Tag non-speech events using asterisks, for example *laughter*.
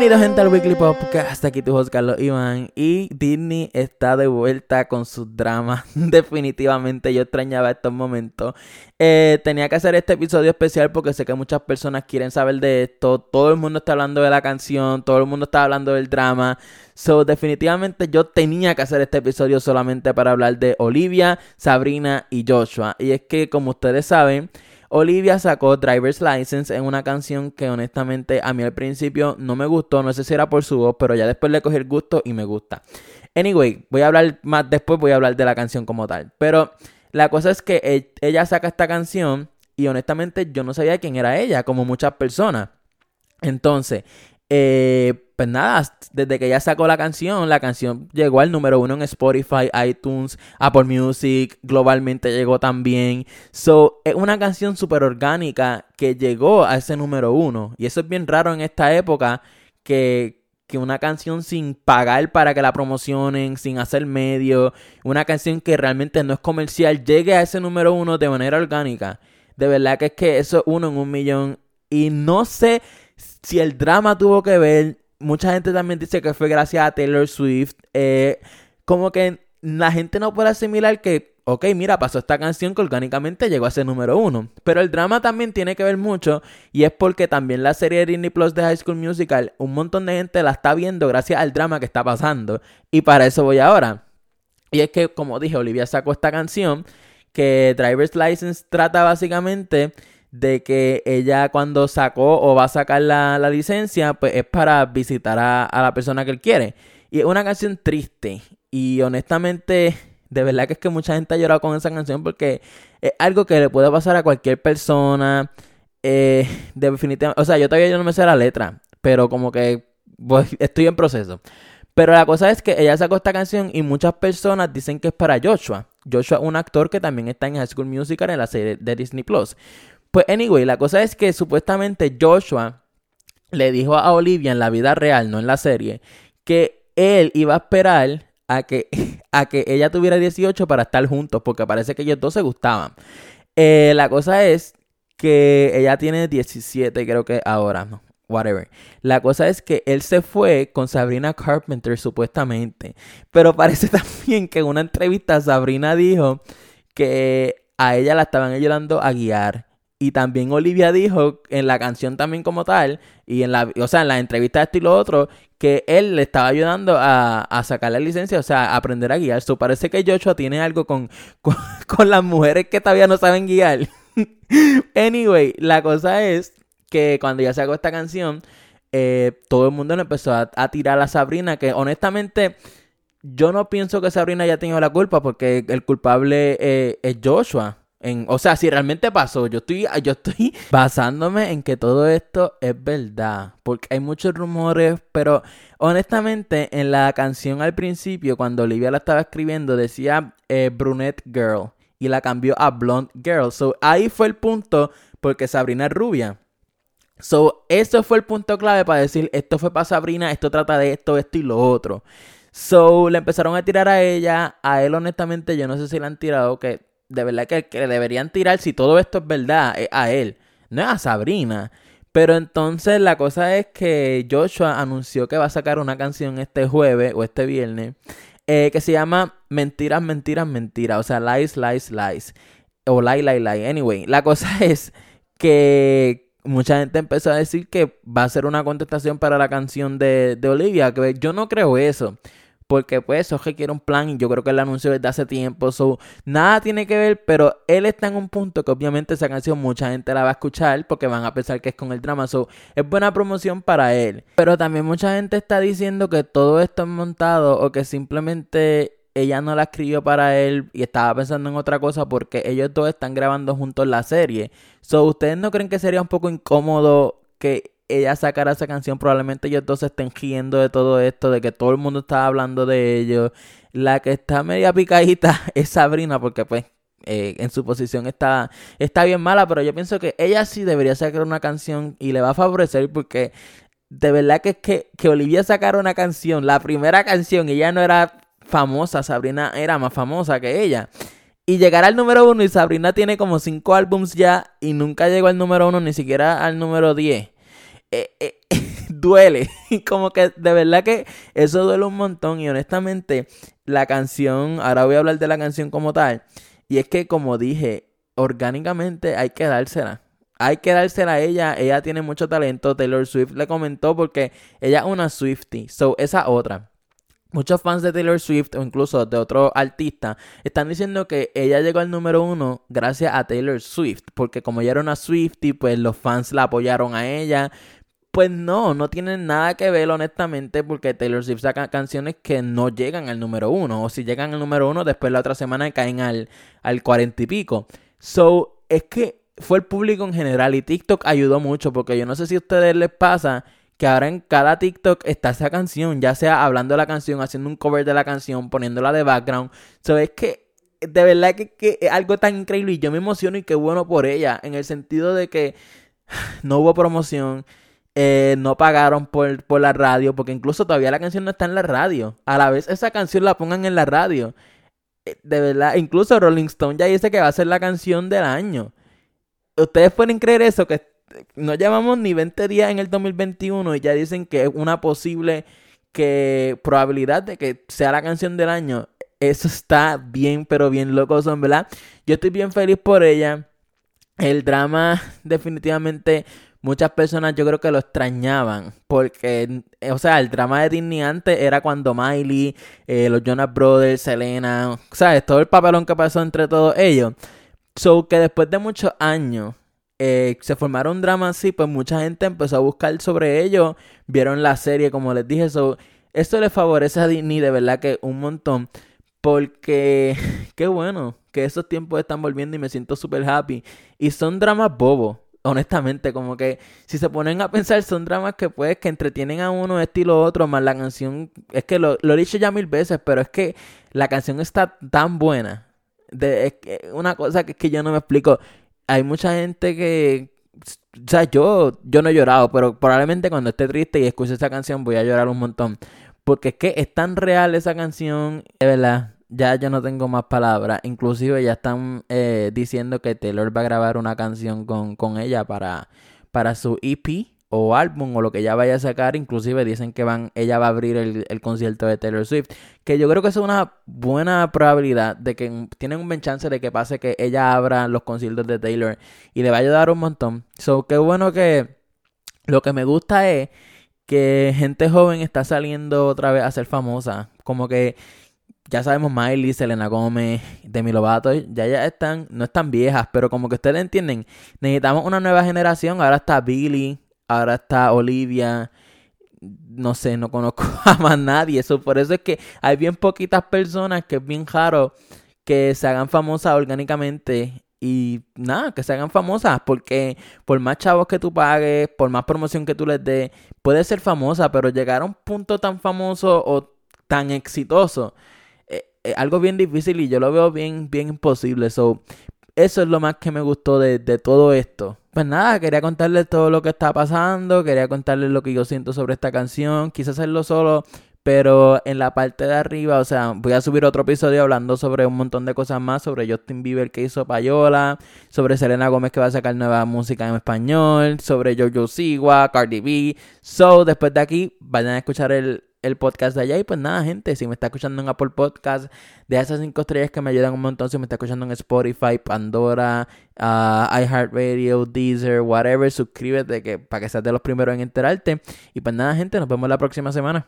Bienvenidos gente al Weekly Podcast, hasta aquí tu host Carlos Iván. Y Disney está de vuelta con sus dramas, *laughs* definitivamente yo extrañaba estos momentos. Eh, tenía que hacer este episodio especial porque sé que muchas personas quieren saber de esto, todo el mundo está hablando de la canción, todo el mundo está hablando del drama, so definitivamente yo tenía que hacer este episodio solamente para hablar de Olivia, Sabrina y Joshua. Y es que como ustedes saben, Olivia sacó Driver's License en una canción que honestamente a mí al principio no me gustó, no sé si era por su voz, pero ya después le cogí el gusto y me gusta. Anyway, voy a hablar más después, voy a hablar de la canción como tal. Pero la cosa es que e, ella saca esta canción y honestamente yo no sabía quién era ella, como muchas personas. Entonces, eh, pues nada, desde que ella sacó la canción, la canción llegó al número uno en Spotify, iTunes, Apple Music, globalmente llegó también. So, es una canción súper orgánica que llegó a ese número uno. Y eso es bien raro en esta época que, que una canción sin pagar para que la promocionen, sin hacer medio, una canción que realmente no es comercial, llegue a ese número uno de manera orgánica. De verdad que es que eso es uno en un millón. Y no sé si el drama tuvo que ver, mucha gente también dice que fue gracias a Taylor Swift. Eh, como que la gente no puede asimilar que, ok, mira, pasó esta canción que orgánicamente llegó a ser número uno. Pero el drama también tiene que ver mucho y es porque también la serie de Disney Plus de High School Musical, un montón de gente la está viendo gracias al drama que está pasando. Y para eso voy ahora. Y es que, como dije, Olivia sacó esta canción que Driver's License trata básicamente de que ella cuando sacó o va a sacar la, licencia, pues es para visitar a, la persona que él quiere. Y es una canción triste. Y honestamente, de verdad que es que mucha gente ha llorado con esa canción porque es algo que le puede pasar a cualquier persona. Eh, definitivamente, o sea, yo todavía yo no me sé la letra, pero como que *laughs* estoy en proceso. Pero la cosa es que ella sacó esta canción y muchas personas dicen que es para Joshua. Joshua es un actor que también está en High School Musical en la serie de Disney Plus. Pues anyway, la cosa es que supuestamente Joshua le dijo a Olivia en la vida real, no en la serie, que él iba a esperar a que, *laughs* a que ella tuviera 18 para estar juntos, porque parece que ellos dos se gustaban. Eh, la cosa es que ella tiene 17, creo que ahora, no, whatever. La cosa es que él se fue con Sabrina Carpenter, supuestamente. Pero parece *laughs* también que en una entrevista Sabrina dijo que a ella la estaban ayudando a guiar y también Olivia dijo en la canción también como tal, y en la, o sea, en la entrevista de esto y lo otro, que él le estaba ayudando a, a sacar la licencia, o sea, a aprender a guiar. Eso parece que Joshua tiene algo *laughs* con, con, las mujeres que todavía no saben guiar. *laughs* anyway, la cosa es que cuando ya sacó esta canción, eh, todo el mundo le empezó a, tirar a Sabrina, que honestamente yo no pienso que Sabrina haya tenido la culpa, porque el culpable eh, es Joshua o sea, si realmente pasó, yo estoy, *laughs* yo estoy basándome en que todo esto es verdad. Porque hay muchos rumores, pero honestamente en la canción al principio, cuando Olivia la estaba escribiendo, decía eh, Brunette Girl y la cambió a Blonde Girl. So ahí fue el punto porque Sabrina es rubia. So, eso fue el punto clave para decir, esto fue para Sabrina, esto trata de esto, esto y lo otro. So, le empezaron a tirar a ella, a él honestamente yo no sé si le han tirado, que de verdad que, que deberían tirar, si todo esto es verdad, es a él, no es a Sabrina. Pero entonces la cosa es que Joshua anunció que va a sacar una canción este jueves o este viernes eh, que se llama Mentiras, Mentiras, Mentiras. O sea, Lies, Lies, Lies. O Lie, Lie, Lie. Anyway, la cosa *laughs* es que mucha gente empezó a decir que va a ser una contestación para la canción de, de Olivia. Que yo no creo eso. Porque pues eso requiere un plan y yo creo que él anunció desde hace tiempo. So, nada tiene que ver, pero él está en un punto que obviamente esa canción mucha gente la va a escuchar porque van a pensar que es con el drama. So, es buena promoción para él. Pero también mucha gente está diciendo que todo esto es montado o que simplemente ella no la escribió para él y estaba pensando en otra cosa porque ellos dos están grabando juntos la serie. So, ¿ustedes no creen que sería un poco incómodo que ella sacara esa canción, probablemente ellos dos se estén riendo de todo esto, de que todo el mundo está hablando de ellos. La que está media picadita *laughs* es Sabrina, porque pues eh, en su posición está, está bien mala, pero yo pienso que ella sí debería sacar una canción y le va a favorecer porque de verdad que es que, que Olivia sacara una canción, la primera canción, ella no era famosa, Sabrina era más famosa que ella. Y llegar al número uno y Sabrina tiene como cinco álbums ya y nunca llegó al número uno, ni siquiera al número diez. Eh, eh, *laughs* duele. Como que de verdad que eso duele un montón. Y honestamente, la canción, ahora voy a hablar de la canción como tal. Y es que, como dije, orgánicamente hay que dársela. Hay que dársela a ella. Ella tiene mucho talento. Taylor Swift le comentó porque ella es una Swiftie. So, esa otra. Muchos fans de Taylor Swift o incluso de otro artista están diciendo que ella llegó al número uno gracias a Taylor Swift, porque como ella era una Swiftie, pues los fans la apoyaron a ella. Pues no, no tienen nada que ver honestamente porque Taylor Swift saca canciones que no llegan al número uno, o si llegan al número uno, después la otra semana caen al, al y pico. So, es que fue el público en general y TikTok ayudó mucho porque yo no sé si a ustedes les pasa que ahora en cada TikTok está esa canción, ya sea hablando de la canción, haciendo un cover de la canción, poniéndola de background. So, es que de verdad que, es algo tan increíble y yo me emociono y qué bueno por ella, en el sentido de que *sighs* no hubo promoción, eh, no pagaron por, por la radio, porque incluso todavía la canción no está en la radio. A la vez esa canción la pongan en la radio. Eh, de verdad, incluso Rolling Stone ya dice que va a ser la canción del año. ¿Ustedes pueden creer eso? Que no llevamos ni 20 días en el 2021 y ya dicen que es una posible que probabilidad de que sea la canción del año. Eso está bien, pero bien loco, son, ¿verdad? Yo estoy bien feliz por ella. El drama, *laughs* definitivamente, muchas personas yo creo que lo extrañaban. Porque, o sea, el drama de Disney antes era cuando Miley, eh, los Jonas Brothers, Selena, ¿sabes? Todo el papelón que pasó entre todos ellos. So que después de muchos años eh, se formaron dramas así, pues mucha gente empezó a buscar sobre ello, vieron la serie, como les dije, eso esto le favorece a Disney de verdad que un montón, porque *laughs* qué bueno que esos tiempos están volviendo y me siento súper happy. Y son dramas bobos, honestamente, como que si se ponen a pensar, son dramas que pues que entretienen a uno estilo otro, más la canción, es que lo, lo he dicho ya mil veces, pero es que la canción está tan buena. De, es que una cosa que, que yo no me explico hay mucha gente que, o sea, yo, yo no he llorado, pero probablemente cuando esté triste y escuche esa canción voy a llorar un montón. Porque es que es tan real esa canción, de verdad, ya yo no tengo más palabras. Inclusive ya están eh, diciendo que Taylor va a grabar una canción con, con ella para, para su EP o álbum o lo que ella vaya a sacar, inclusive dicen que van, ella va a abrir el, concierto de Taylor Swift, que yo creo que es una buena probabilidad de que tienen un buen chance de que pase que ella abra los conciertos de Taylor y le va a ayudar un montón. So, qué bueno que lo que me gusta es que gente joven está saliendo otra vez a ser famosa, como que ya sabemos Miley, Selena Gomez, Demi Lovato, ya ya están, no están viejas, pero como que ustedes entienden, necesitamos una nueva generación, ahora está Billy, ahora está Olivia, no sé, no conozco *laughs* a más nadie. Eso, por eso es que hay bien poquitas personas que es bien raro que se hagan famosas orgánicamente y nada, que se hagan famosas, porque por más chavos que tú pagues, por más promoción que tú les des, puede ser famosa, pero llegar a un punto tan famoso o tan exitoso algo bien difícil y yo lo veo bien, bien imposible. So, eso es lo más que me gustó de, de todo esto. Pues nada, quería contarles todo lo que está pasando, quería contarles lo que yo siento sobre esta canción, quise hacerlo solo, pero en la parte de arriba, o sea, voy a subir otro episodio hablando sobre un montón de cosas más, sobre Justin Bieber que hizo Payola, sobre Selena Gómez que va a sacar nueva música en español, sobre Jojo Siwa, Cardi B. So, después de aquí, vayan a escuchar el, el podcast de allá. Y pues nada, gente, si me está escuchando en Apple Podcast, de esas cinco estrellas que me ayudan un montón. Si me está escuchando en Spotify, Pandora, uh, iHeartRadio, Deezer, whatever, suscríbete que, para que seas de los primeros en enterarte. Y pues nada, gente, nos vemos la próxima semana.